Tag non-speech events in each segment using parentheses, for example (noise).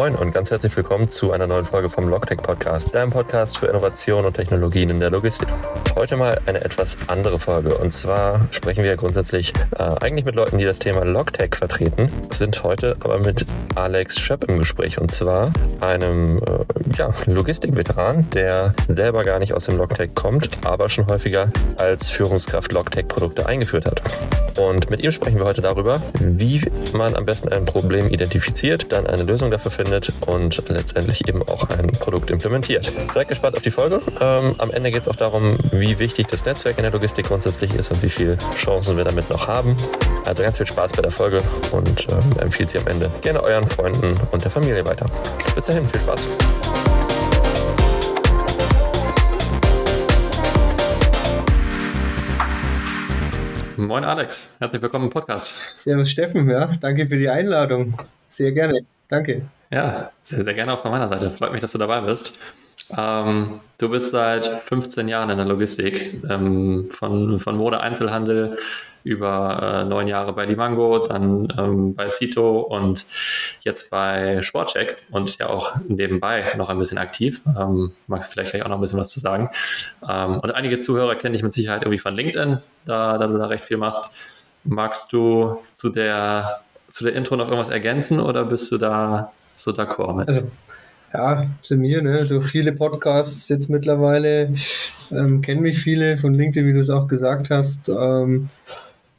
Moin und ganz herzlich willkommen zu einer neuen Folge vom Logtech Podcast, deinem Podcast für Innovation und Technologien in der Logistik. Heute mal eine etwas andere Folge und zwar sprechen wir grundsätzlich äh, eigentlich mit Leuten, die das Thema Logtech vertreten, sind heute aber mit Alex Schöpp im Gespräch und zwar einem äh, ja, Logistikveteran, der selber gar nicht aus dem Logtech kommt, aber schon häufiger als Führungskraft Logtech-Produkte eingeführt hat. Und mit ihm sprechen wir heute darüber, wie man am besten ein Problem identifiziert, dann eine Lösung dafür findet und letztendlich eben auch ein Produkt implementiert. Seid gespannt auf die Folge. Ähm, am Ende geht es auch darum, wie wichtig das Netzwerk in der Logistik grundsätzlich ist und wie viele Chancen wir damit noch haben. Also ganz viel Spaß bei der Folge und ähm, empfiehlt sie am Ende gerne euren Freunden und der Familie weiter. Bis dahin, viel Spaß. Moin Alex, herzlich willkommen im Podcast. Servus Steffen, ja, danke für die Einladung. Sehr gerne, danke. Ja, sehr, sehr gerne auch von meiner Seite. Freut mich, dass du dabei bist. Ähm, du bist seit 15 Jahren in der Logistik, ähm, von, von Mode-Einzelhandel über äh, neun Jahre bei Limango, dann ähm, bei Cito und jetzt bei Sportcheck und ja auch nebenbei noch ein bisschen aktiv. Ähm, magst du vielleicht gleich auch noch ein bisschen was zu sagen? Ähm, und einige Zuhörer kenne ich mit Sicherheit irgendwie von LinkedIn, da, da du da recht viel machst. Magst du zu der, zu der Intro noch irgendwas ergänzen oder bist du da so d'accord mit? Also ja, zu mir, ne, durch viele Podcasts jetzt mittlerweile, ähm, kennen mich viele von LinkedIn, wie du es auch gesagt hast. Ähm,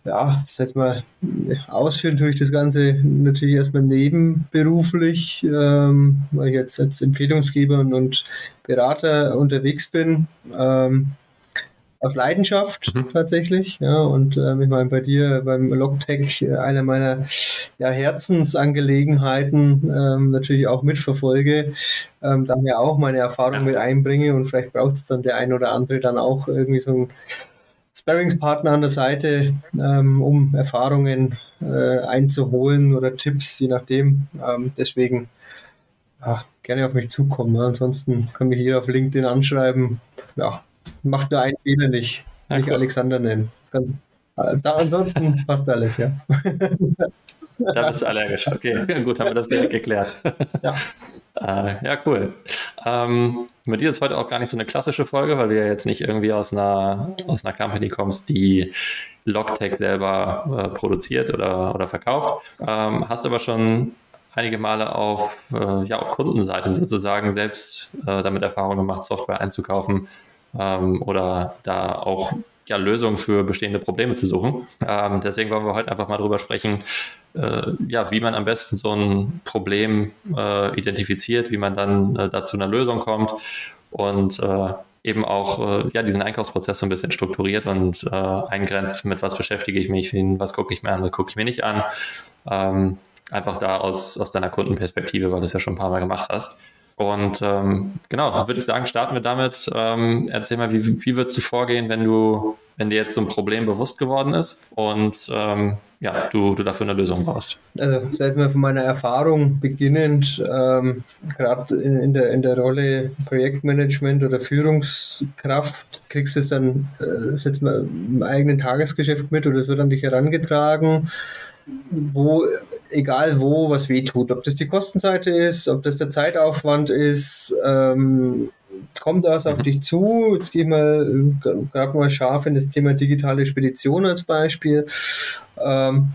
ja, ich sag mal, ausführen tue ich das Ganze natürlich erstmal nebenberuflich, ähm, weil ich jetzt als Empfehlungsgeber und, und Berater unterwegs bin. Ähm, aus Leidenschaft mhm. tatsächlich. Ja, und ähm, ich meine, bei dir beim Logtech äh, einer meiner ja, Herzensangelegenheiten ähm, natürlich auch mitverfolge, ähm, daher auch meine Erfahrung ja. mit einbringe und vielleicht braucht es dann der ein oder andere dann auch irgendwie so ein Sparringspartner an der Seite, ähm, um Erfahrungen äh, einzuholen oder Tipps, je nachdem. Ähm, deswegen ja, gerne auf mich zukommen. Ne? Ansonsten kann mich hier auf LinkedIn anschreiben. Ja, macht nur einen Fehler nicht. Ja, nicht cool. Alexander nennen. Ganz, äh, da, ansonsten (laughs) passt alles, ja. Da bist du allergisch. Okay, (laughs) gut, haben wir das direkt geklärt. (laughs) Ja. Äh, ja, cool. Ähm, mit dir ist heute auch gar nicht so eine klassische Folge, weil du ja jetzt nicht irgendwie aus einer, aus einer Company kommst, die Logtech selber äh, produziert oder, oder verkauft. Ähm, hast aber schon einige Male auf, äh, ja, auf Kundenseite sozusagen selbst äh, damit Erfahrung gemacht, Software einzukaufen ähm, oder da auch ja, Lösungen für bestehende Probleme zu suchen. Ähm, deswegen wollen wir heute einfach mal drüber sprechen, äh, ja, wie man am besten so ein Problem äh, identifiziert, wie man dann äh, dazu einer Lösung kommt und äh, eben auch äh, ja, diesen Einkaufsprozess so ein bisschen strukturiert und äh, eingrenzt, mit was beschäftige ich mich, was gucke ich mir an, was gucke ich mir nicht an. Ähm, einfach da aus, aus deiner Kundenperspektive, weil du es ja schon ein paar Mal gemacht hast. Und ähm, genau, würde ich sagen, starten wir damit. Ähm, erzähl mal, wie, wie würdest du vorgehen, wenn du, wenn dir jetzt so ein Problem bewusst geworden ist und ähm, ja, du, du dafür eine Lösung brauchst? Also, seit mal von meiner Erfahrung beginnend, ähm, gerade in, in, der, in der Rolle Projektmanagement oder Führungskraft, kriegst du es dann, äh, setzt mal im eigenen Tagesgeschäft mit oder es wird an dich herangetragen wo, egal wo, was wehtut. Ob das die Kostenseite ist, ob das der Zeitaufwand ist, ähm, kommt das auf mhm. dich zu. Jetzt gehe ich mal gerade mal scharf in das Thema digitale Spedition als Beispiel. Ähm,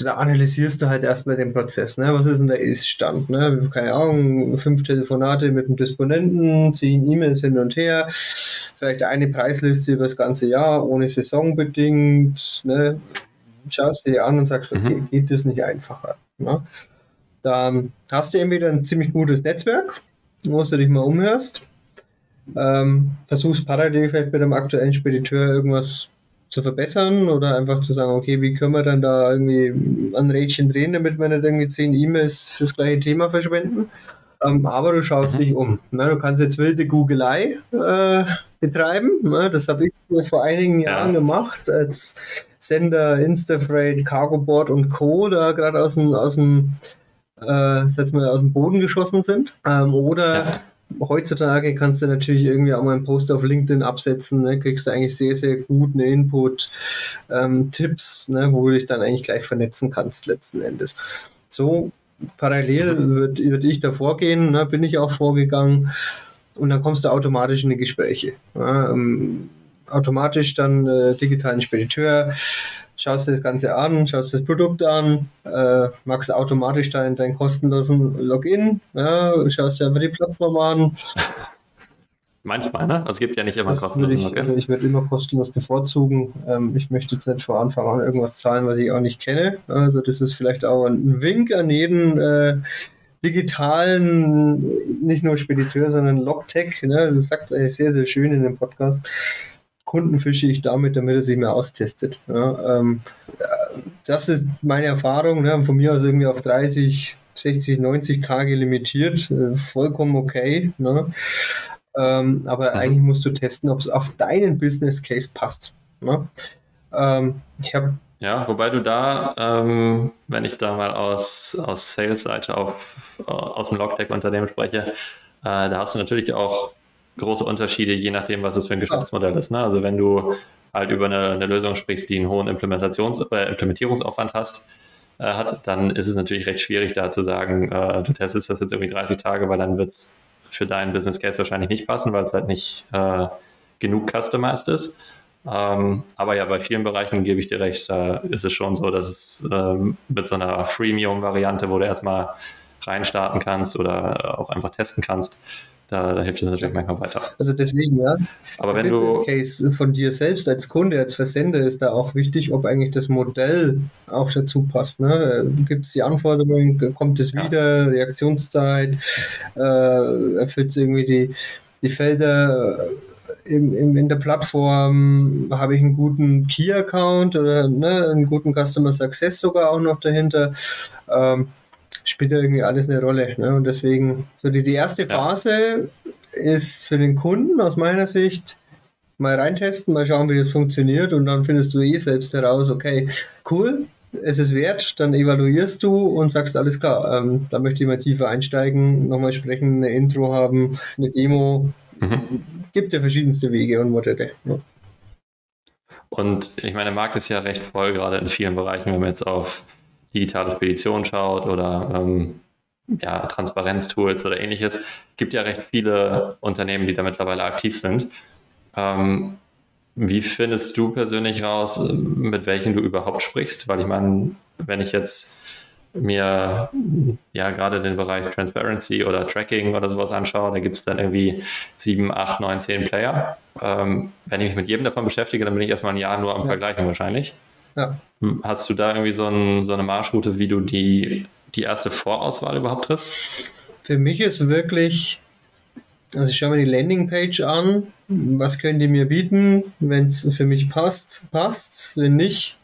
da analysierst du halt erstmal den Prozess. Ne? Was ist denn der Ist-Stand? Ne? Keine Ahnung, fünf Telefonate mit dem Disponenten, zehn E-Mails hin und her, vielleicht eine Preisliste über das ganze Jahr, ohne saisonbedingt. Ne? Schaust dir an und sagst, okay, mhm. geht das nicht einfacher? Ne? Dann hast du entweder ein ziemlich gutes Netzwerk, wo du dich mal umhörst, ähm, versuchst parallel vielleicht mit dem aktuellen Spediteur irgendwas zu verbessern oder einfach zu sagen, okay, wie können wir dann da irgendwie ein Rädchen drehen, damit wir nicht irgendwie zehn E-Mails fürs gleiche Thema verschwenden. Ähm, aber du schaust mhm. dich um. Ne? Du kannst jetzt wilde Googelei äh, betreiben. Ne? Das habe ich vor einigen Jahren ja. gemacht, als Sender, Instafreight, Cargoboard und Co. da gerade aus dem, aus dem, äh, mal, aus dem Boden geschossen sind. Ähm, oder ja. heutzutage kannst du natürlich irgendwie auch mal einen Post auf LinkedIn absetzen, ne? kriegst du eigentlich sehr, sehr gut eine Input, ähm, Tipps, ne? wo du dich dann eigentlich gleich vernetzen kannst letzten Endes. So parallel mhm. würde würd ich da vorgehen, ne, bin ich auch vorgegangen und dann kommst du automatisch in die Gespräche. Ja, ähm, automatisch dann äh, digitalen Spediteur, schaust dir das Ganze an, schaust das Produkt an, äh, machst automatisch deinen, deinen kostenlosen Login, ja, schaust dir einfach die Plattform an. Manchmal, ne? Also es gibt ja nicht immer kostenlosen Login. Also ich würde immer kostenlos bevorzugen. Ähm, ich möchte jetzt nicht vor Anfang an irgendwas zahlen, was ich auch nicht kenne. Also das ist vielleicht auch ein Wink an jeden äh, digitalen, nicht nur Spediteur, sondern Logtech. Ne? Das sagt es sehr, sehr schön in dem Podcast. Kunden fische ich damit, damit er sich mehr austestet. Ja, ähm, das ist meine Erfahrung. Ne? Von mir aus irgendwie auf 30, 60, 90 Tage limitiert. Äh, vollkommen okay. Ne? Ähm, aber mhm. eigentlich musst du testen, ob es auf deinen Business Case passt. Ne? Ähm, ich habe ja, wobei du da, ähm, wenn ich da mal aus, aus Sales-Seite aus dem Logtech-Unternehmen spreche, äh, da hast du natürlich auch große Unterschiede, je nachdem, was es für ein Geschäftsmodell ist. Ne? Also wenn du halt über eine, eine Lösung sprichst, die einen hohen Implementations äh, Implementierungsaufwand hast, äh, hat, dann ist es natürlich recht schwierig, da zu sagen, äh, du testest das jetzt irgendwie 30 Tage, weil dann wird es für deinen Business Case wahrscheinlich nicht passen, weil es halt nicht äh, genug customized ist. Ähm, aber ja, bei vielen Bereichen gebe ich dir recht, da ist es schon so, dass es ähm, mit so einer Freemium-Variante, wo du erstmal reinstarten kannst oder auch einfach testen kannst, da, da, hilft es natürlich manchmal weiter. Also deswegen, ja. Aber wenn du. Case von dir selbst als Kunde, als Versender ist da auch wichtig, ob eigentlich das Modell auch dazu passt. Ne? Gibt es die Anforderungen, kommt es wieder, ja. Reaktionszeit, äh, erfüllt es irgendwie die, die Felder in, in, in der Plattform, habe ich einen guten Key-Account oder ne, einen guten Customer Success sogar auch noch dahinter. Ähm, spielt ja irgendwie alles eine Rolle. Ne? Und deswegen, so die, die erste Phase ja. ist für den Kunden aus meiner Sicht mal reintesten, mal schauen, wie das funktioniert und dann findest du eh selbst heraus, okay, cool, es ist wert, dann evaluierst du und sagst, alles klar, ähm, da möchte ich mal tiefer einsteigen, nochmal sprechen, eine Intro haben, eine Demo. Mhm. Gibt ja verschiedenste Wege und Modelle. Ne? Und ich meine, der Markt ist ja recht voll, gerade in vielen Bereichen, wenn man jetzt auf digitale Spedition schaut oder ähm, ja, Transparenztools oder ähnliches, gibt ja recht viele Unternehmen, die da mittlerweile aktiv sind. Ähm, wie findest du persönlich raus, mit welchen du überhaupt sprichst? Weil ich meine, wenn ich jetzt mir ja gerade den Bereich Transparency oder Tracking oder sowas anschaue, da gibt es dann irgendwie sieben, acht, neun, zehn Player. Ähm, wenn ich mich mit jedem davon beschäftige, dann bin ich erstmal ein Jahr nur am Vergleichen wahrscheinlich. Ja. Hast du da irgendwie so, ein, so, eine Marschroute, wie du die, die erste Vorauswahl überhaupt triffst? Für mich ist wirklich, also ich schaue mir die Landingpage an, was können die mir bieten, wenn es für mich passt, passt, wenn nicht,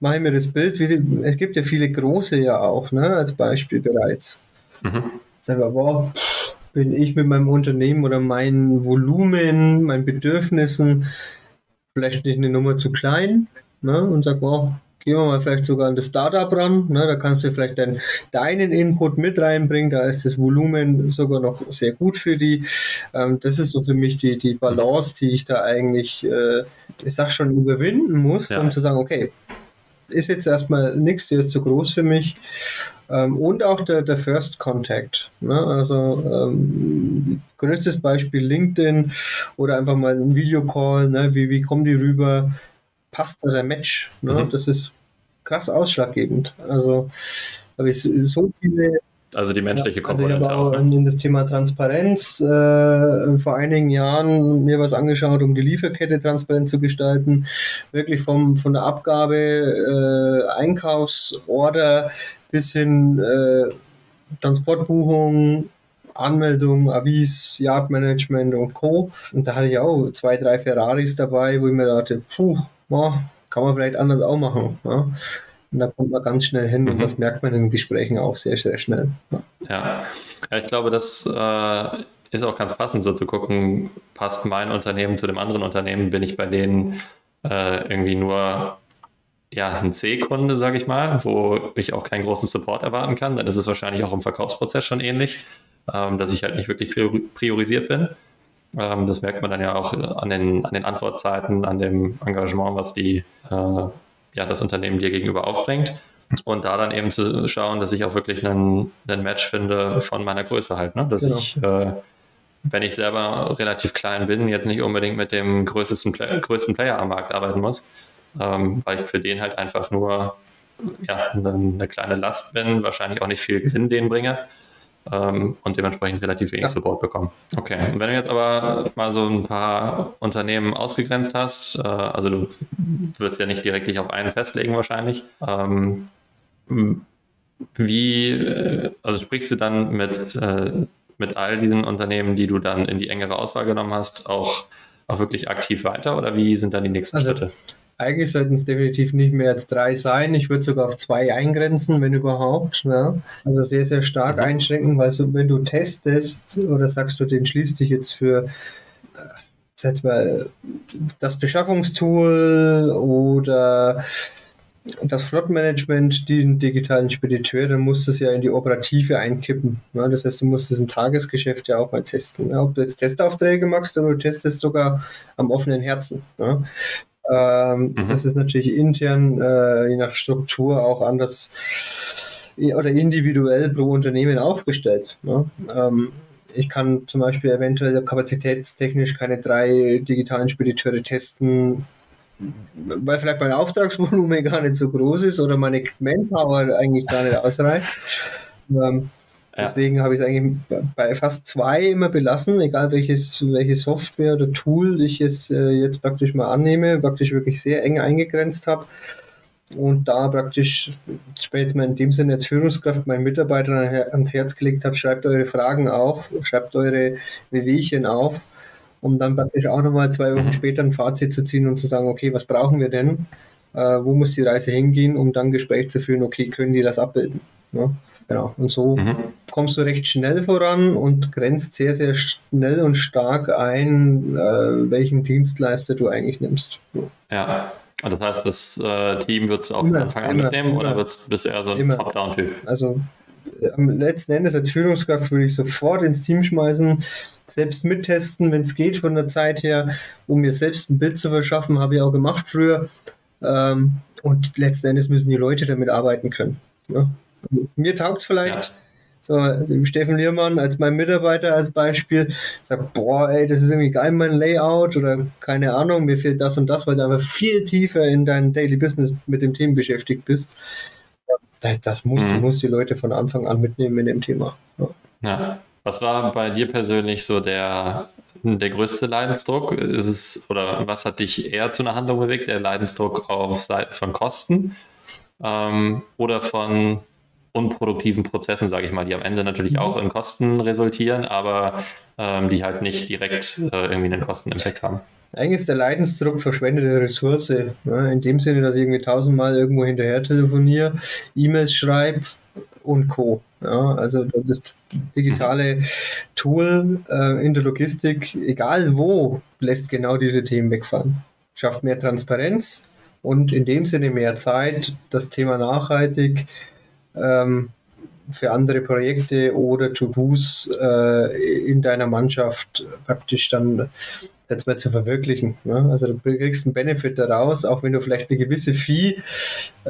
mache ich mir das Bild. Es gibt ja viele große ja auch, ne, als Beispiel bereits. Mhm. Sag mal, boah, bin ich mit meinem Unternehmen oder meinem Volumen, meinen Bedürfnissen vielleicht nicht eine Nummer zu klein? ne, und sag, wow, gehen wir mal vielleicht sogar an das Startup ran. Ne, da kannst du vielleicht dann deinen Input mit reinbringen. Da ist das Volumen sogar noch sehr gut für die. Ähm, das ist so für mich die, die Balance, die ich da eigentlich, äh, ich sag schon, überwinden muss, ja. um zu sagen, okay, ist jetzt erstmal nichts, der ist zu groß für mich. Ähm, und auch der, der First Contact. Ne? Also ähm, größtes Beispiel LinkedIn oder einfach mal ein Videocall, ne? wie, wie kommen die rüber? passt da der Match. Ne? Mhm. Das ist krass ausschlaggebend. Also habe ich so viele. Also die menschliche Komponente. Also ich habe auch, auch ne? in das Thema Transparenz äh, vor einigen Jahren mir was angeschaut, um die Lieferkette transparent zu gestalten. Wirklich vom, von der Abgabe, äh, Einkaufsorder bis hin äh, Transportbuchung, Anmeldung, Avis, Yardmanagement und Co. Und da hatte ich auch zwei, drei Ferraris dabei, wo ich mir dachte, puh, kann man vielleicht anders auch machen. Ja? Und da kommt man ganz schnell hin mhm. und das merkt man in den Gesprächen auch sehr, sehr schnell. Ja, ja. ja ich glaube, das äh, ist auch ganz passend, so zu gucken, passt mein Unternehmen zu dem anderen Unternehmen, bin ich bei denen äh, irgendwie nur ja, ein C-Kunde, sage ich mal, wo ich auch keinen großen Support erwarten kann, dann ist es wahrscheinlich auch im Verkaufsprozess schon ähnlich, ähm, dass ich halt nicht wirklich priorisiert bin. Ähm, das merkt man dann ja auch an den, an den Antwortzeiten, an dem Engagement, was die, äh, ja, das Unternehmen dir gegenüber aufbringt. und da dann eben zu schauen, dass ich auch wirklich einen, einen Match finde von meiner Größe halt, ne? dass genau. ich äh, wenn ich selber relativ klein bin, jetzt nicht unbedingt mit dem größten, Play größten Player am Markt arbeiten muss, ähm, weil ich für den halt einfach nur ja, eine, eine, kleine Last bin, wahrscheinlich auch nicht viel Gewinn denen bringe ähm, und dementsprechend relativ wenig ja. Support bekommen. Okay, und wenn du jetzt aber mal so ein paar Unternehmen ausgegrenzt hast, äh, also du wirst ja nicht direkt dich auf einen festlegen wahrscheinlich, ähm, wie, äh, also sprichst du dann mit äh, mit all diesen Unternehmen, die du dann in die engere Auswahl genommen hast, auch, auch wirklich aktiv weiter oder wie sind dann die nächsten also, Schritte? Eigentlich sollten es definitiv nicht mehr als drei sein. Ich würde sogar auf zwei eingrenzen, wenn überhaupt. Ja. Also sehr, sehr stark mhm. einschränken, weil so, wenn du testest oder sagst du, den schließt dich jetzt für äh, mal, das Beschaffungstool oder das Flottenmanagement, den digitalen Spediteur, dann musst du es ja in die Operative einkippen. Ja, das heißt, du musst es im Tagesgeschäft ja auch mal testen. Ja, ob du jetzt Testaufträge machst oder du testest sogar am offenen Herzen. Ja. Ähm, mhm. Das ist natürlich intern, äh, je nach Struktur, auch anders oder individuell pro Unternehmen aufgestellt. Ähm, ich kann zum Beispiel eventuell kapazitätstechnisch keine drei digitalen Spediteure testen, weil vielleicht mein Auftragsvolumen (laughs) gar nicht so groß ist oder meine Manpower eigentlich gar nicht ausreicht. Ähm, ja. Deswegen habe ich es eigentlich bei fast zwei immer belassen, egal welches, welche Software oder Tool ich es äh, jetzt praktisch mal annehme, praktisch wirklich sehr eng eingegrenzt habe und da praktisch später in dem Sinne als Führungskraft meinen Mitarbeitern ans Herz gelegt habe, schreibt eure Fragen auf, schreibt eure Wehwehchen auf um dann praktisch auch nochmal zwei Wochen mhm. später ein Fazit zu ziehen und zu sagen, okay, was brauchen wir denn? Äh, wo muss die Reise hingehen, um dann ein Gespräch zu führen, okay, können die das abbilden? Ja, genau. Und so mhm. Kommst du recht schnell voran und grenzt sehr, sehr schnell und stark ein, äh, welchen Dienstleister du eigentlich nimmst. Ja. Und das heißt, das äh, Team würdest du auch von Anfang an mitnehmen immer. oder wird's, bist du eher so ein Top-Down-Typ? Also am letzten Endes als Führungskraft würde ich sofort ins Team schmeißen, selbst mittesten, wenn es geht von der Zeit her, um mir selbst ein Bild zu verschaffen, habe ich auch gemacht früher. Ähm, und letzten Endes müssen die Leute damit arbeiten können. Ja. Mir taugt es vielleicht. Ja. So, Steffen Liermann als mein Mitarbeiter als Beispiel sagt, boah, ey, das ist irgendwie geil, mein Layout oder keine Ahnung, mir fehlt das und das, weil du einfach viel tiefer in deinem Daily Business mit dem Thema beschäftigt bist das, das muss, mhm. du musst die Leute von Anfang an mitnehmen in dem Thema. Ja. ja. Was war bei dir persönlich so der, der größte Leidensdruck? Ist es, oder was hat dich eher zu einer Handlung bewegt? Der Leidensdruck auf Seiten von Kosten ähm, oder von unproduktiven Prozessen, sage ich mal, die am Ende natürlich mhm. auch in Kosten resultieren, aber ähm, die halt nicht direkt äh, irgendwie einen Kostenimpact haben? Eigentlich ist der Leidensdruck verschwendete Ressource. Ja, in dem Sinne, dass ich irgendwie tausendmal irgendwo hinterher telefoniere, E-Mails schreibe und Co. Ja, also das digitale Tool äh, in der Logistik, egal wo, lässt genau diese Themen wegfallen. Schafft mehr Transparenz und in dem Sinne mehr Zeit, das Thema nachhaltig ähm, für andere Projekte oder To-Dos äh, in deiner Mannschaft praktisch dann jetzt mal zu verwirklichen. Ne? Also du kriegst einen Benefit daraus, auch wenn du vielleicht eine gewisse Fee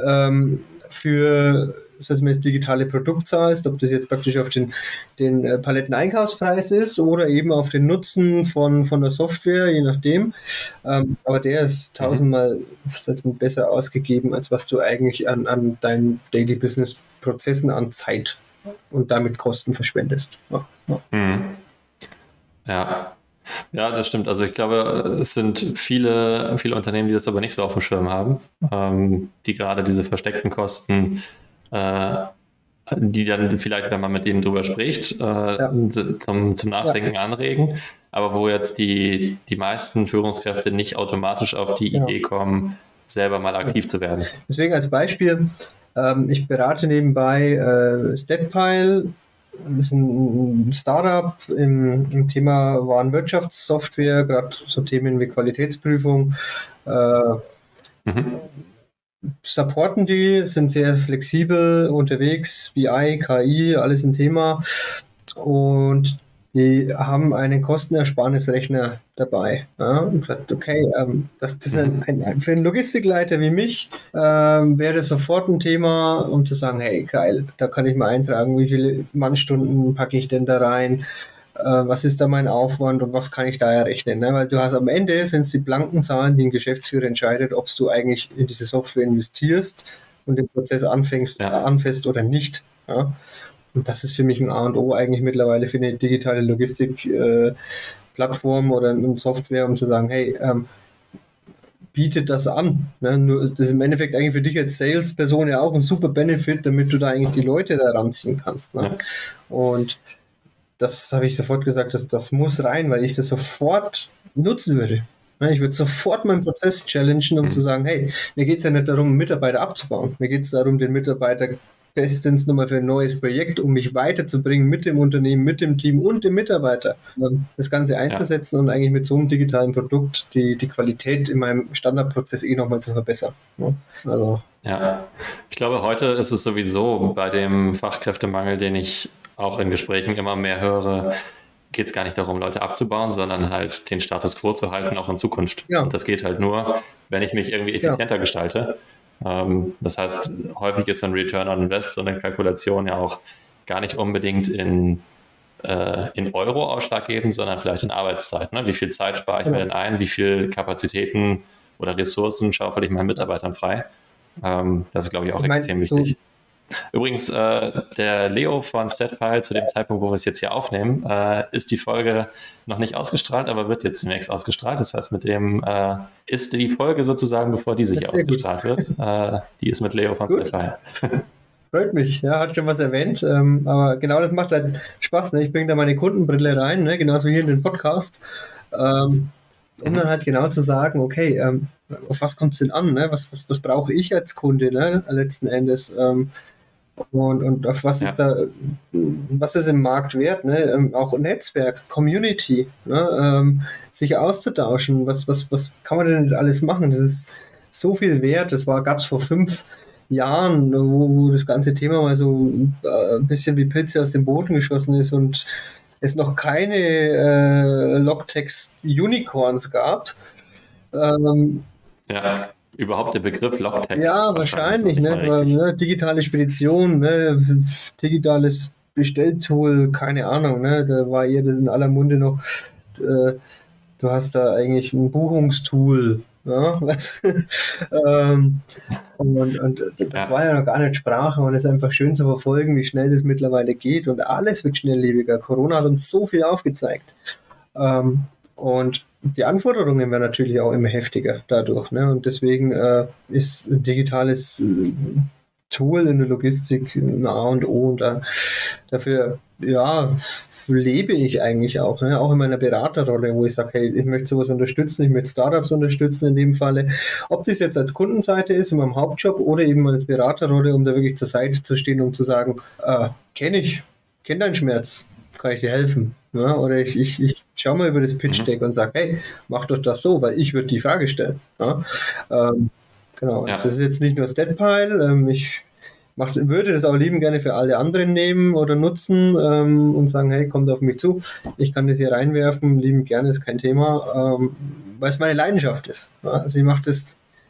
ähm, für das das digitale Produkt zahlst, ob das jetzt praktisch auf den, den äh, Paletteneinkaufspreis ist oder eben auf den Nutzen von, von der Software, je nachdem. Ähm, aber der ist tausendmal besser ausgegeben, als was du eigentlich an, an deinen Daily Business Prozessen an Zeit und damit Kosten verschwendest. Ja, ja. Mhm. ja. Ja, das stimmt. Also ich glaube, es sind viele, viele Unternehmen, die das aber nicht so auf dem Schirm haben, ähm, die gerade diese versteckten Kosten, äh, die dann vielleicht, wenn man mit ihnen drüber spricht, äh, ja. zum, zum Nachdenken ja. anregen, aber wo jetzt die, die meisten Führungskräfte nicht automatisch auf die ja. Idee kommen, selber mal aktiv zu werden. Deswegen als Beispiel, ähm, ich berate nebenbei äh, Steppile das ist ein Startup im, im Thema Warenwirtschaftssoftware, gerade so Themen wie Qualitätsprüfung. Äh, mhm. Supporten die, sind sehr flexibel unterwegs, BI, KI, alles ein Thema. Und die haben einen Kostenersparnisrechner dabei. Ja, und gesagt, okay, ähm, das, das ein, ein, für einen Logistikleiter wie mich ähm, wäre sofort ein Thema, um zu sagen, hey, geil, da kann ich mal eintragen, wie viele Mannstunden packe ich denn da rein, was ist da mein Aufwand und was kann ich da errechnen. Ne? Weil du hast am Ende sind es die blanken Zahlen, die ein Geschäftsführer entscheidet, ob du eigentlich in diese Software investierst und den Prozess anfängst, ja. anfängst oder nicht. Ja? Und das ist für mich ein A und O eigentlich mittlerweile für eine digitale Logistik-Plattform äh, oder eine Software, um zu sagen, hey, ähm, bietet das an. Ne? Nur, das ist im Endeffekt eigentlich für dich als Salesperson ja auch ein super Benefit, damit du da eigentlich die Leute da ranziehen kannst. Ne? Und das habe ich sofort gesagt, dass das muss rein, weil ich das sofort nutzen würde. Ich würde sofort meinen Prozess challengen, um mhm. zu sagen, hey, mir geht es ja nicht darum, Mitarbeiter abzubauen. Mir geht es darum, den Mitarbeiter bestens nochmal für ein neues Projekt, um mich weiterzubringen mit dem Unternehmen, mit dem Team und dem Mitarbeiter. Das Ganze einzusetzen ja. und eigentlich mit so einem digitalen Produkt die, die Qualität in meinem Standardprozess eh nochmal zu verbessern. Also. Ja, ich glaube, heute ist es sowieso bei dem Fachkräftemangel, den ich auch in Gesprächen immer mehr höre, geht es gar nicht darum, Leute abzubauen, sondern halt den Status quo zu halten, auch in Zukunft. Ja. Und das geht halt nur, wenn ich mich irgendwie effizienter ja. gestalte. Ähm, das heißt, häufig ist so ein Return on Invest, so eine Kalkulation ja auch gar nicht unbedingt in, äh, in Euro ausschlaggebend, sondern vielleicht in Arbeitszeit. Ne? Wie viel Zeit spare ich ja. mir denn ein? Wie viel Kapazitäten oder Ressourcen schaufel ich meinen Mitarbeitern frei? Ähm, das ist, glaube ich, auch ich mein, extrem wichtig. Übrigens, äh, der Leo von StatPile, zu dem Zeitpunkt, wo wir es jetzt hier aufnehmen, äh, ist die Folge noch nicht ausgestrahlt, aber wird jetzt demnächst ausgestrahlt. Das heißt, mit dem äh, ist die Folge sozusagen, bevor diese hier ausgestrahlt gut. wird. (laughs) Äh, die ist mit Leo von StatPile. Freut mich, ja, hat schon was erwähnt, ähm, aber genau das macht halt Spaß. Ne? Ich bringe da meine Kundenbrille rein, ne? genauso hier in den Podcast. Ähm, um dann halt genau zu sagen, okay, ähm, auf was kommt es denn an? Ne? Was, was, was brauche ich als Kunde ne? letzten Endes? Ähm, und, und auf was ja. ist da, was ist im Markt wert, ne? Ähm, auch Netzwerk, Community, ne? Ähm, sich auszutauschen, was, was, was kann man denn alles machen? Das ist so viel wert, das gab es vor fünf Jahren, wo, wo das ganze Thema mal so äh, ein bisschen wie Pilze aus dem Boden geschossen ist und es noch keine äh, Logtext Unicorns gab. Ähm, ja überhaupt der Begriff Logtech? Ja, wahrscheinlich. Ne? War, ne? Digitale Spedition, ne? digitales Bestelltool, keine Ahnung. Ne? Da war ihr das in aller Munde noch. Äh, du hast da eigentlich ein Buchungstool. (laughs) Ja, ähm, und, und das ja. war ja noch gar nicht Sprache und es ist einfach schön zu verfolgen, wie schnell das mittlerweile geht und alles wird schnelllebiger. Corona hat uns so viel aufgezeigt. Ähm, und die Anforderungen werden natürlich auch immer heftiger dadurch. Ne? Und deswegen äh, ist ein digitales äh, Tool in der Logistik ein A und O. Und da, dafür, ja, lebe ich eigentlich auch. Ne? Auch in meiner Beraterrolle, wo ich sage, hey, ich möchte sowas unterstützen, ich möchte Startups unterstützen in dem Falle. Ob das jetzt als Kundenseite ist, in meinem Hauptjob oder eben als Beraterrolle, um da wirklich zur Seite zu stehen, um zu sagen, äh, kenne ich, kenne deinen Schmerz, kann ich dir helfen. Ja, oder ich, ich, ich schaue mal über das Pitch Deck mhm. und sage, hey, mach doch das so, weil ich würde die Frage stellen. Ja, ähm, genau, ja. das ist jetzt nicht nur Statpile. Ähm, ich mach, würde das auch lieben gerne für alle anderen nehmen oder nutzen ähm, und sagen, hey, kommt auf mich zu. Ich kann das hier reinwerfen, lieben gerne, ist kein Thema, ähm, weil es meine Leidenschaft ist. Ja, also ich mache das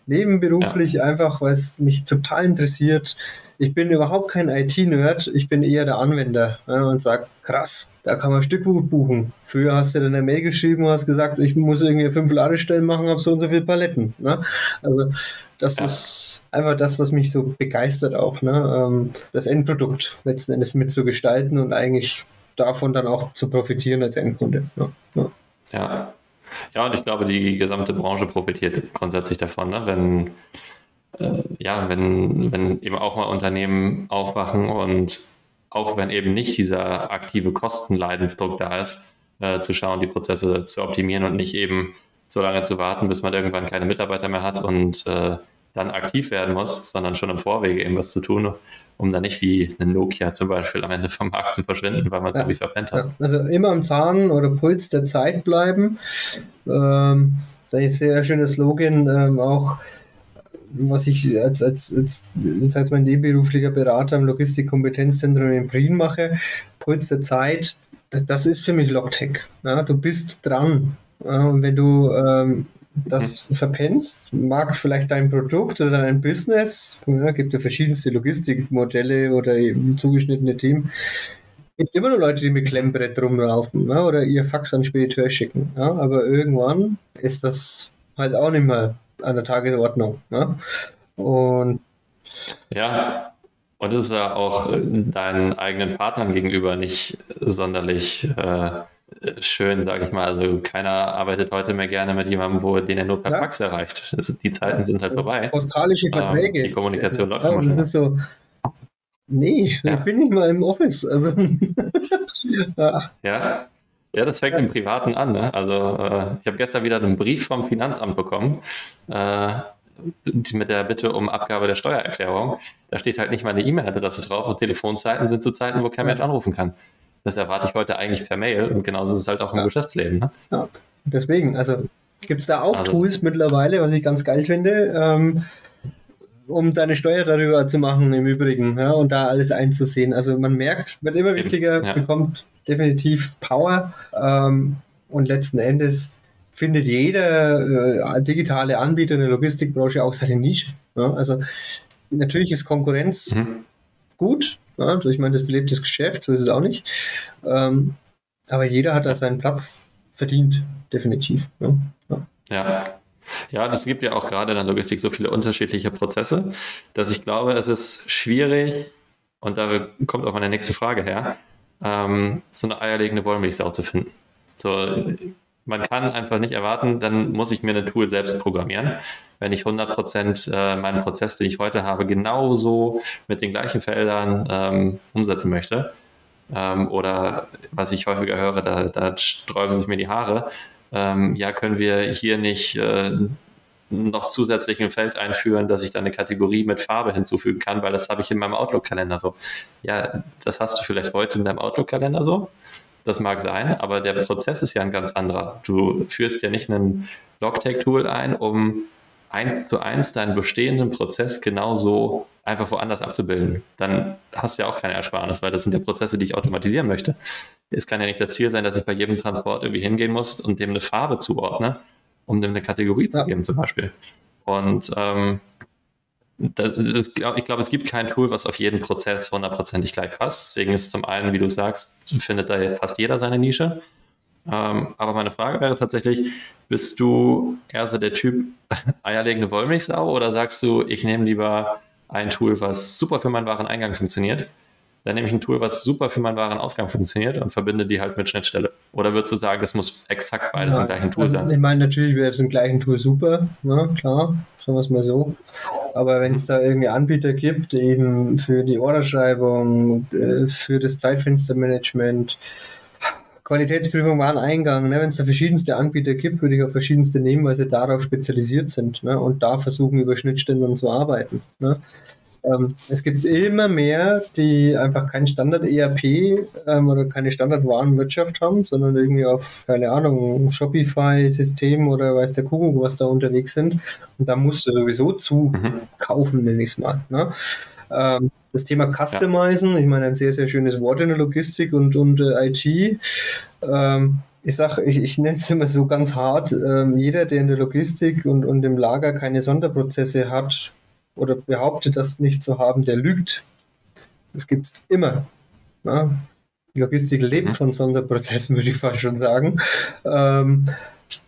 nebenberuflich ja. einfach, weil es mich total interessiert. Ich bin überhaupt kein IT-Nerd, ich bin eher der Anwender ja, und sage, krass, da kann man Stückgut buchen. Früher hast du dann eine Mail geschrieben und hast gesagt, ich muss irgendwie fünf Ladestellen machen, habe so und so viele Paletten. Ne? Also das ja. ist einfach das, was mich so begeistert auch. Ne? Ähm, das Endprodukt letzten Endes mitzugestalten und eigentlich davon dann auch zu profitieren als Endkunde. Ne? Ja. ja. Ja, und ich glaube, die gesamte Branche profitiert grundsätzlich davon, ne? wenn, äh, ja, wenn, wenn eben auch mal Unternehmen aufwachen und auch wenn eben nicht dieser aktive Kostenleidensdruck da ist, äh, zu schauen, die Prozesse zu optimieren und nicht eben so lange zu warten, bis man irgendwann keine Mitarbeiter mehr hat und äh, dann aktiv werden muss, sondern schon im Vorwege eben was zu tun, um dann nicht wie eine Nokia zum Beispiel am Ende vom Markt zu verschwinden, weil man es ja, irgendwie verpennt hat. Also immer am Zahn oder Puls der Zeit bleiben. Ähm, das ist ein sehr schönes Slogan, ähm, auch was ich als, als, als, als mein nebenberuflicher Berater im Logistikkompetenzzentrum in Prien mache. Puls der Zeit das ist für mich Logtech. Ja? Du bist dran. Ja? Und wenn du ähm, das mhm. verpennst, mag vielleicht dein Produkt oder dein Business, ja, gibt ja verschiedenste Logistikmodelle oder zugeschnittene Themen, gibt immer nur Leute, die mit Klemmbrett rumlaufen ja, oder ihr Fax an Spediteur schicken. Ja, aber irgendwann ist das halt auch nicht mehr an der Tagesordnung. Ja. Und ja, und es ist ja auch deinen eigenen Partnern gegenüber nicht sonderlich äh, schön, sage ich mal. Also keiner arbeitet heute mehr gerne mit jemandem, wo den er nur per ja. Fax erreicht. (laughs) Das, die Zeiten sind halt vorbei. Australische ähm, Verträge. Ähm, die Kommunikation läuft ja, immer schon. So, nee, ja. ich bin nicht mal im Office. Also, (laughs) ja. ja. Das fängt im Privaten an. Ne? Also äh, ich habe gestern wieder einen Brief vom Finanzamt bekommen äh, mit der Bitte um Abgabe der Steuererklärung. Da steht halt nicht mal eine E-Mail-Adresse drauf und Telefonzeiten sind zu Zeiten, wo kein Mensch anrufen kann. Das erwarte ich heute eigentlich per Mail und genauso ist es halt auch im ja. Geschäftsleben. Ne? Ja, deswegen, also gibt es da auch also, Tools mittlerweile, was ich ganz geil finde, ähm, um deine Steuer darüber zu machen im Übrigen ja, und da alles einzusehen. Also man merkt, wird immer wichtiger, ja. bekommt definitiv Power ähm, und letzten Endes findet jeder äh, digitale Anbieter in der Logistikbranche auch seine Nische. Ja? Also natürlich ist Konkurrenz mhm. gut, ja, also ich meine, das belebt das Geschäft, so ist es auch nicht. Ähm, aber jeder hat da seinen Platz verdient, definitiv. Ja. ja. ja. Ja, das gibt ja auch gerade in der Logistik so viele unterschiedliche Prozesse, dass ich glaube, es ist schwierig, und da kommt auch meine nächste Frage her, ähm, so eine eierlegende Wollmilchsau zu finden. So, man kann einfach nicht erwarten, dann muss ich mir ein Tool selbst programmieren. Wenn ich 100% äh, meinen Prozess, den ich heute habe, genauso mit den gleichen Feldern ähm, umsetzen möchte. Ähm, oder was ich häufiger höre, da, da sträuben sich mir die Haare. Ähm, ja, können wir hier nicht äh, noch zusätzlich ein Feld einführen, dass ich da eine Kategorie mit Farbe hinzufügen kann, weil das habe ich in meinem Outlook-Kalender so. Ja, das hast du vielleicht heute in deinem Outlook-Kalender so. Das mag sein, aber der Prozess ist ja ein ganz anderer. Du führst ja nicht ein Logtech-Tool ein, um eins zu eins deinen bestehenden Prozess genauso einfach woanders abzubilden. Dann hast du ja auch keine Ersparnis, weil das sind ja Prozesse, die ich automatisieren möchte. Es kann ja nicht das Ziel sein, dass ich bei jedem Transport irgendwie hingehen muss und dem eine Farbe zuordne, um dem eine Kategorie zu geben, zum Beispiel. Und ähm, das, ich glaube, es gibt kein Tool, was auf jeden Prozess hundertprozentig gleich passt. Deswegen ist zum einen, wie du sagst, findet da fast jeder seine Nische. Ähm, aber meine Frage wäre tatsächlich, bist du eher so der Typ (laughs) eierlegende Wollmilchsau oder sagst du, ich nehme lieber ein Tool, was super für meinen Wareneingang funktioniert dann nehme ich ein Tool, was super für meinen Warenausgang funktioniert und verbinde die halt mit Schnittstelle. Oder würdest du sagen, das muss exakt beides ja, im gleichen Tool also sein? Ich meine, natürlich wäre es im gleichen Tool super, ne? klar, sagen wir es mal so. Aber wenn es da irgendwie Anbieter gibt, eben für die Orderschreibung, äh, für das Zeitfenstermanagement, Qualitätsprüfung Wareneingang, ne? wenn es da verschiedenste Anbieter gibt, würde ich auch verschiedenste nehmen, weil sie darauf spezialisiert sind ne? und da versuchen, über Schnittstellen zu arbeiten. Ne? Ähm, es gibt immer mehr, die einfach kein Standard-ERP ähm, oder keine Standard-Warenwirtschaft haben, sondern irgendwie auf, keine Ahnung, Shopify-System oder weiß der Kuckuck, was da unterwegs sind. Und da musst du sowieso zu mhm. kaufen, nenne ich es mal. Ne? Ähm, das Thema Customizen, ja. ich meine, ein sehr, sehr schönes Wort in der Logistik und, und äh, IT. Ähm, ich sage, ich, ich nenne es immer so ganz hart, ähm, jeder, der in der Logistik und, und im Lager keine Sonderprozesse hat, oder behauptet, das nicht zu haben, der lügt. Das gibt es immer. Ja? Die Logistik lebt mhm. von Sonderprozessen, (laughs) würde ich fast schon sagen. Ähm,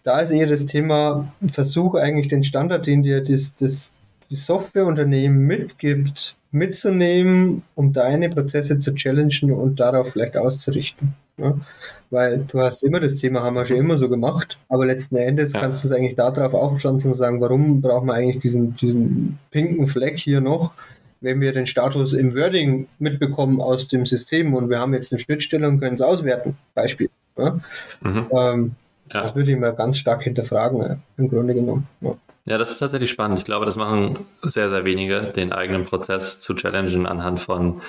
da ist eher das Thema, versuche eigentlich den Standard, den dir das, das, die Softwareunternehmen mitgibt, mitzunehmen, um deine Prozesse zu challengen und darauf vielleicht auszurichten. Ja? Weil du hast immer das Thema, haben wir schon immer so gemacht, aber letzten Endes ja. kannst du es eigentlich darauf aufpflanzen und sagen, warum brauchen wir eigentlich diesen, diesen pinken Fleck hier noch, wenn wir den Status im Wording mitbekommen aus dem System und wir haben jetzt eine Schnittstelle und können es auswerten, Beispiel. Ja? Mhm. Ähm, ja. Das würde ich mal ganz stark hinterfragen, im Grunde genommen. Ja. das ist tatsächlich spannend. Ich glaube, das machen sehr, sehr wenige, den eigenen Prozess zu challengen anhand von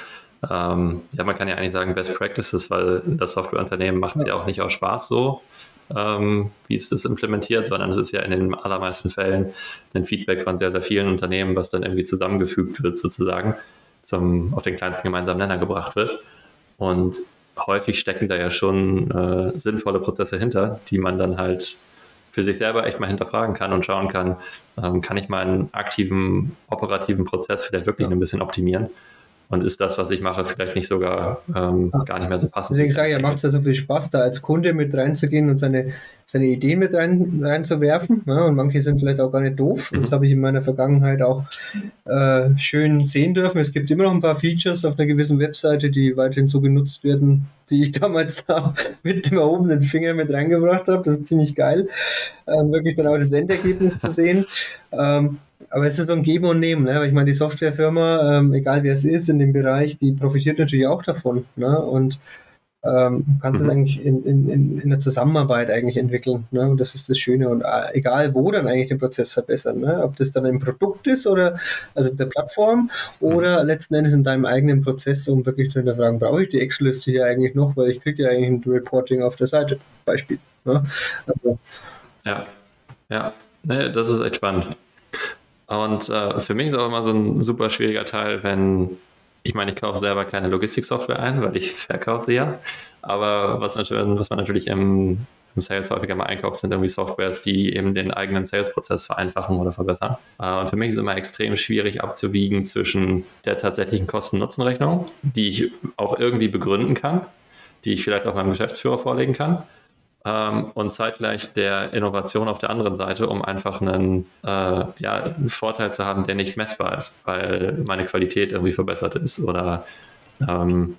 ähm, ja, man kann ja eigentlich sagen Best Practices, weil das Softwareunternehmen macht es ja. auch nicht aus Spaß so, ähm, wie es das implementiert, sondern es ist ja in den allermeisten Fällen ein Feedback von sehr, sehr vielen Unternehmen, was dann irgendwie zusammengefügt wird sozusagen, zum, auf den kleinsten gemeinsamen Nenner gebracht wird. Und häufig stecken da ja schon äh, sinnvolle Prozesse hinter, die man dann halt für sich selber echt mal hinterfragen kann und schauen kann, ähm, kann ich meinen aktiven, operativen Prozess vielleicht wirklich ja. ein bisschen optimieren und ist das, was ich mache, vielleicht nicht sogar ähm, gar nicht mehr so passend. Deswegen sage ich, ja, macht es ja so viel Spaß, da als Kunde mit reinzugehen und seine, seine Ideen mit rein, reinzuwerfen. Ja, und manche sind vielleicht auch gar nicht doof. Mhm. Das habe ich in meiner Vergangenheit auch äh, schön sehen dürfen. Es gibt immer noch ein paar Features auf einer gewissen Webseite, die weiterhin so genutzt werden, die ich (laughs) damals da mit dem erhobenen Finger mit reingebracht habe. Das ist ziemlich geil, ähm, wirklich dann auch das Endergebnis zu sehen. Ähm, aber es ist so ein Geben und Nehmen. Ne? Ich meine, die Softwarefirma, ähm, egal wer es ist in dem Bereich, die profitiert natürlich auch davon. Ne? Und ähm, kannst mhm. es eigentlich in, in, in der Zusammenarbeit eigentlich entwickeln. Ne? Und das ist das Schöne. Und äh, egal wo dann eigentlich den Prozess verbessern. Ne? Ob das dann ein Produkt ist oder also der Plattform mhm. oder letzten Endes in deinem eigenen Prozess, um wirklich zu hinterfragen, brauche ich die Excel-Liste hier eigentlich noch, weil ich kriege ja eigentlich ein Reporting auf der Seite. Beispiel. Ne? Also. Ja, ja. Nee, das ist echt spannend. Und äh, für mich ist auch immer so ein super schwieriger Teil, wenn ich meine, ich kaufe selber keine Logistiksoftware ein, weil ich (laughs) verkaufe sie ja. Aber was, natürlich, was man natürlich im, im, Sales häufiger mal einkauft, sind irgendwie Softwares, die eben den eigenen Sales-Prozess vereinfachen oder verbessern. Äh, und für mich ist es immer extrem schwierig abzuwiegen zwischen der tatsächlichen Kosten-Nutzen-Rechnung, die ich auch irgendwie begründen kann, die ich vielleicht auch meinem Geschäftsführer vorlegen kann ähm, und zeitgleich der Innovation auf der anderen Seite, um einfach einen, äh, ja, einen Vorteil zu haben, der nicht messbar ist, weil meine Qualität irgendwie verbessert ist oder ähm,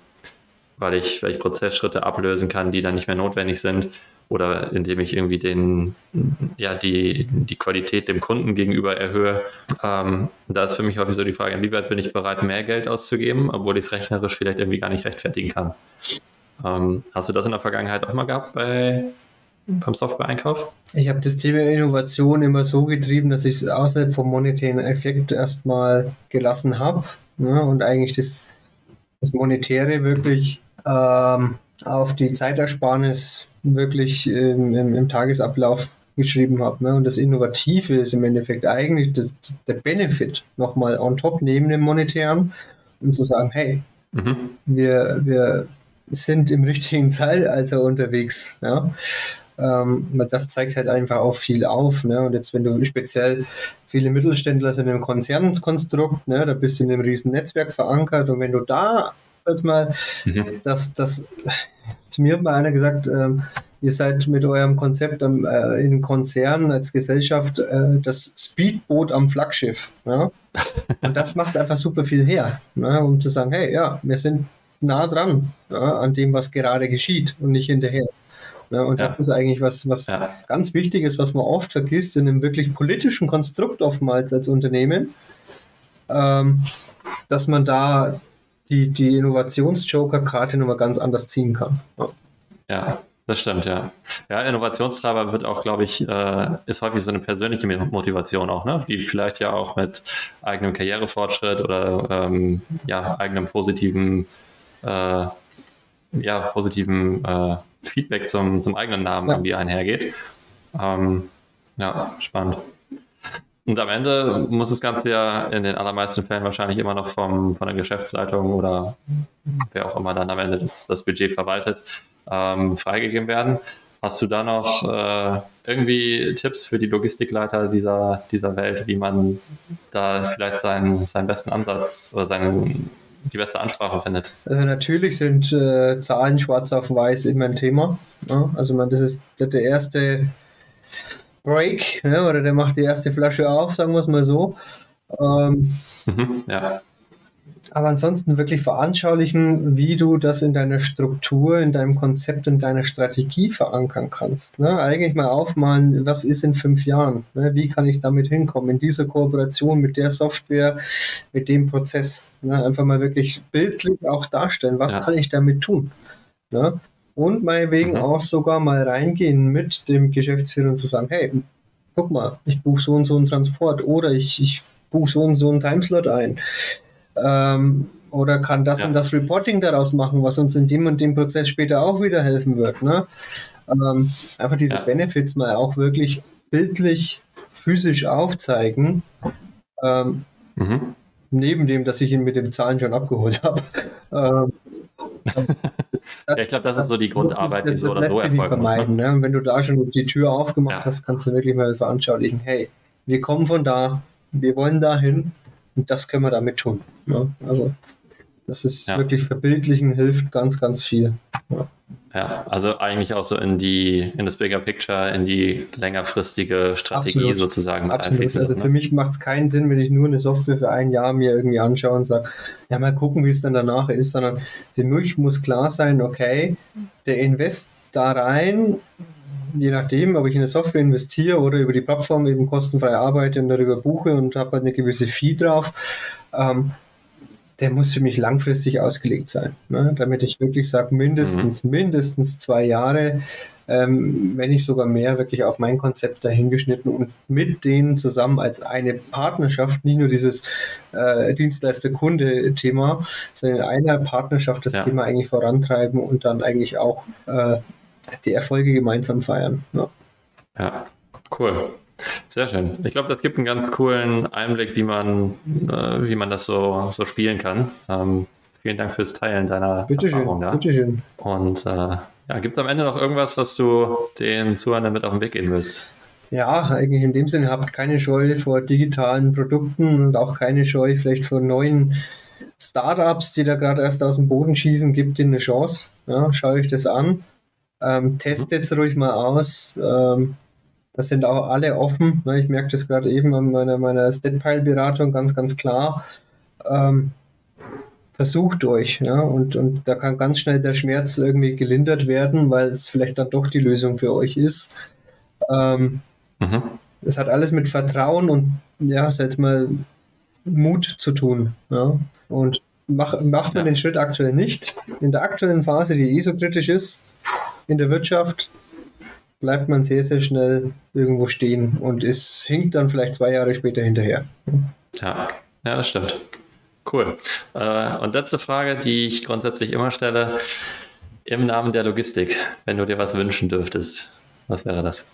weil, ich, weil ich Prozessschritte ablösen kann, die dann nicht mehr notwendig sind oder indem ich irgendwie den, ja, die, die Qualität dem Kunden gegenüber erhöhe. Ähm, da ist für mich häufig so die Frage, inwieweit bin ich bereit, mehr Geld auszugeben, obwohl ich es rechnerisch vielleicht irgendwie gar nicht rechtfertigen kann. Ähm, hast du das in der Vergangenheit auch mal gehabt bei, beim Software-Einkauf? Ich habe das Thema Innovation immer so getrieben, dass ich es außerhalb vom monetären Effekt erstmal gelassen habe ne, und eigentlich das, das Monetäre wirklich ähm, auf die Zeitersparnis wirklich im, im, im Tagesablauf geschrieben habe. Ne? Und das Innovative ist im Endeffekt eigentlich das, der Benefit nochmal on top neben dem monetären, um zu sagen, hey, mhm. wir, wir sind im richtigen Zeitalter unterwegs. Ja? Ähm, das zeigt halt einfach auch viel auf. Ne? Und jetzt, wenn du speziell viele Mittelständler sind im Konzernkonstrukt, ne? da bist du in einem riesen Netzwerk verankert und wenn du da jetzt mal, mhm. das, das, zu mir hat mal einer gesagt, ähm, ihr seid mit eurem Konzept am, äh, in Konzernen als Gesellschaft äh, das Speedboot am Flaggschiff. Ja? (laughs) Und das macht einfach super viel her, ne? um zu sagen, hey, ja, wir sind nah dran ja, an dem, was gerade geschieht und nicht hinterher. Ja, und ja. das ist eigentlich was, was ganz wichtig ist, was man oft vergisst in einem wirklich politischen Konstrukt oftmals als Unternehmen, ähm, dass man da die, die Innovationsjoker-Karte nochmal ganz anders ziehen kann. Ja. Das stimmt, ja. Ja, Innovationstreiber wird auch, glaube ich, äh, ist häufig so eine persönliche Motivation auch, ne? die vielleicht ja auch mit eigenem Karrierefortschritt oder ähm, ja, eigenem positiven äh, ja, positiven äh, Feedback zum, zum eigenen Namen ja. irgendwie einhergeht. Ähm, ja, spannend. Und am Ende muss das Ganze ja in den allermeisten Fällen wahrscheinlich immer noch vom, von der Geschäftsleitung oder wer auch immer dann am Ende das, das Budget verwaltet, ähm, freigegeben werden. Hast du da noch äh, irgendwie Tipps für die Logistikleiter dieser, dieser Welt, wie man da vielleicht seinen, seinen besten Ansatz oder seinen die beste Ansprache findet? Also natürlich sind äh, Zahlen schwarz auf weiß immer ein Thema. Ne? Also man, das ist der, der erste Break, ne? oder der macht die erste Flasche auf, sagen wir es mal so. Ähm, mhm, (laughs) ja aber ansonsten wirklich veranschaulichen, wie du das in deiner Struktur, in deinem Konzept, in deiner Strategie verankern kannst. Ne? Eigentlich mal aufmalen, was ist in fünf Jahren? Ne? Wie kann ich damit hinkommen? In dieser Kooperation mit der Software, mit dem Prozess. Ne? Einfach mal wirklich bildlich auch darstellen, was ja. kann ich damit tun? Ne? Und meinetwegen mhm. auch sogar mal reingehen mit dem Geschäftsführer und zu sagen, hey, guck mal, ich buche so und so einen Transport oder ich, ich buche so und so einen Timeslot ein ähm, oder kann das ja. und das Reporting daraus machen, was uns in dem und dem Prozess später auch wieder helfen wird. Ne? Ähm, einfach diese ja. Benefits mal auch wirklich bildlich, physisch aufzeigen. Ähm, mhm. Neben dem, dass ich ihn mit den Zahlen schon abgeholt habe. (laughs) Ähm, das, ja, ich glaube, das, das, ist so die Grundarbeit, die so oder so erfolgen muss. Ne? Wenn du da schon die Tür aufgemacht ja. hast, kannst du wirklich mal veranschaulichen, hey, wir kommen von da, wir wollen dahin und das können wir damit tun. Ne? Also das ist ja. wirklich verbildlichen, hilft ganz, ganz viel. Ja. ja. also eigentlich auch so in die, in das Bigger Picture, in die längerfristige Strategie Absolut. sozusagen. Absolut. Also ne? für mich macht es keinen Sinn, wenn ich nur eine Software für ein Jahr mir irgendwie anschaue und sage, ja, mal gucken, wie es dann danach ist, sondern für mich muss klar sein, okay, der Invest da rein, je nachdem, ob ich in eine Software investiere oder über die Plattform eben kostenfrei arbeite und darüber buche und habe halt eine gewisse Fee drauf, ähm, der muss für mich langfristig ausgelegt sein, ne? damit ich wirklich sage, mindestens, mhm. mindestens zwei Jahre, ähm, wenn nicht sogar mehr, wirklich auf mein Konzept dahingeschnitten und mit denen zusammen als eine Partnerschaft, nicht nur dieses äh, Dienstleister-Kunde-Thema, sondern in einer Partnerschaft das ja. Thema eigentlich vorantreiben und dann eigentlich auch äh, die Erfolge gemeinsam feiern. Ja, ja cool. Sehr schön. Ich glaube, das gibt einen ganz coolen Einblick, wie man, äh, wie man das so, so spielen kann. Ähm, vielen Dank fürs Teilen deiner bitte Erfahrung schön, da. Bitte schön. Und äh, ja, gibt es am Ende noch irgendwas, was du den Zuhörern mit auf den Weg gehen willst? Ja, eigentlich in dem Sinne, habt keine Scheu vor digitalen Produkten und auch keine Scheu vielleicht vor neuen Startups, die da gerade erst aus dem Boden schießen, gibt ihnen eine Chance. Ja, schaut euch das an. Ähm, testet es ruhig mal aus. Ähm, das sind auch alle offen. Ne? Ich merke das gerade eben an meiner, meiner Statpile-Beratung ganz, ganz klar. Ähm, versucht euch. Ja? Und, und da kann ganz schnell der Schmerz irgendwie gelindert werden, weil es vielleicht dann doch die Lösung für euch ist. Ähm, mhm. Es hat alles mit Vertrauen und ja, sag mal, Mut zu tun. Ja? Und mach, macht man ja. den Schritt aktuell nicht. In der aktuellen Phase, die eh so kritisch ist in der Wirtschaft, bleibt man sehr, sehr schnell irgendwo stehen und es hinkt dann vielleicht zwei Jahre später hinterher. Ja, ja das stimmt. Cool. Äh, und letzte Frage, die ich grundsätzlich immer stelle. Im Namen der Logistik, wenn du dir was wünschen dürftest, was wäre das?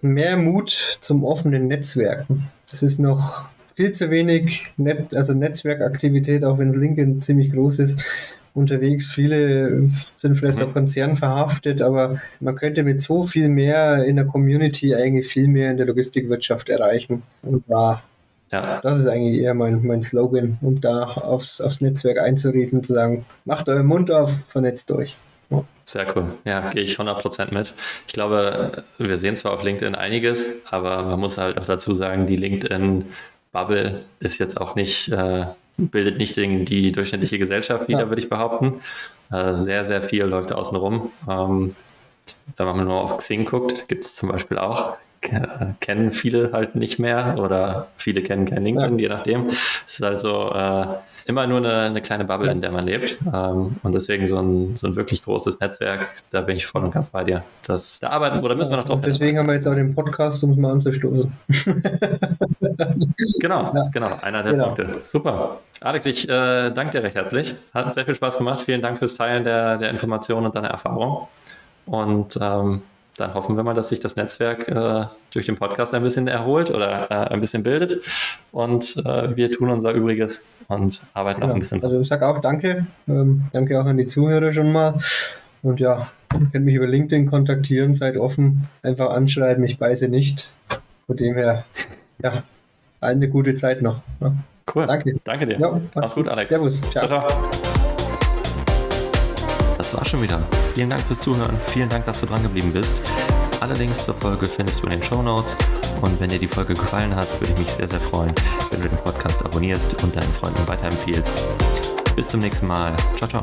Mehr Mut zum offenen Netzwerken. Das ist noch viel zu wenig Net, also Netzwerkaktivität, auch wenn LinkedIn ziemlich groß ist, unterwegs. Viele sind vielleicht mhm. auch konzernverhaftet, aber man könnte mit so viel mehr in der Community eigentlich viel mehr in der Logistikwirtschaft erreichen. Und da, ja. das ist eigentlich eher mein, mein Slogan, um da aufs, aufs Netzwerk einzureden und zu sagen, macht euren Mund auf, vernetzt euch. Ja. Sehr cool. Ja, gehe ich 100% mit. Ich glaube, wir sehen zwar auf LinkedIn einiges, aber man muss halt auch dazu sagen, die LinkedIn Bubble ist jetzt auch nicht, äh, bildet nicht die durchschnittliche Gesellschaft wieder, ja. würde ich behaupten. Äh, sehr, sehr viel läuft außen rum. Ähm, wenn man nur auf Xing guckt, gibt es zum Beispiel auch, kennen viele halt nicht mehr oder viele kennen kein LinkedIn, ja. je nachdem. Es ist also äh, immer nur eine, eine, kleine Bubble, in der man lebt. Ähm, und deswegen so ein, so ein wirklich großes Netzwerk, da bin ich voll und ganz bei dir. Das, da arbeiten, oder müssen wir noch drauf. Deswegen haben wir jetzt auch den Podcast, um es mal anzustoßen. (laughs) genau, ja. genau, einer der genau. Punkte. Super. Alex, ich äh, danke dir recht herzlich. Hat sehr viel Spaß gemacht. Vielen Dank fürs Teilen der, der Informationen und deiner Erfahrung. Und ähm, dann hoffen wir mal, dass sich das Netzwerk äh, durch den Podcast ein bisschen erholt oder äh, ein bisschen bildet. Und äh, wir tun unser Übriges und arbeiten ja, noch ein bisschen. Also ich sage auch danke. Ähm, danke auch an die Zuhörer schon mal. Und ja, ihr könnt mich über LinkedIn kontaktieren, seid offen, einfach anschreiben, ich beiße nicht. Von dem her, ja, eine gute Zeit noch. Ja. Cool. Danke. Danke dir. Ja, Mach's gut, Alex. Servus. Ciao. ciao, ciao. Das war schon wieder. Vielen Dank fürs Zuhören. Vielen Dank, dass du dran geblieben bist. Alle Links zur Folge findest du in den Show Notes. Und wenn dir die Folge gefallen hat, würde ich mich sehr, sehr freuen, wenn du den Podcast abonnierst und deinen Freunden weiterempfiehlst. Bis zum nächsten Mal. Ciao, ciao.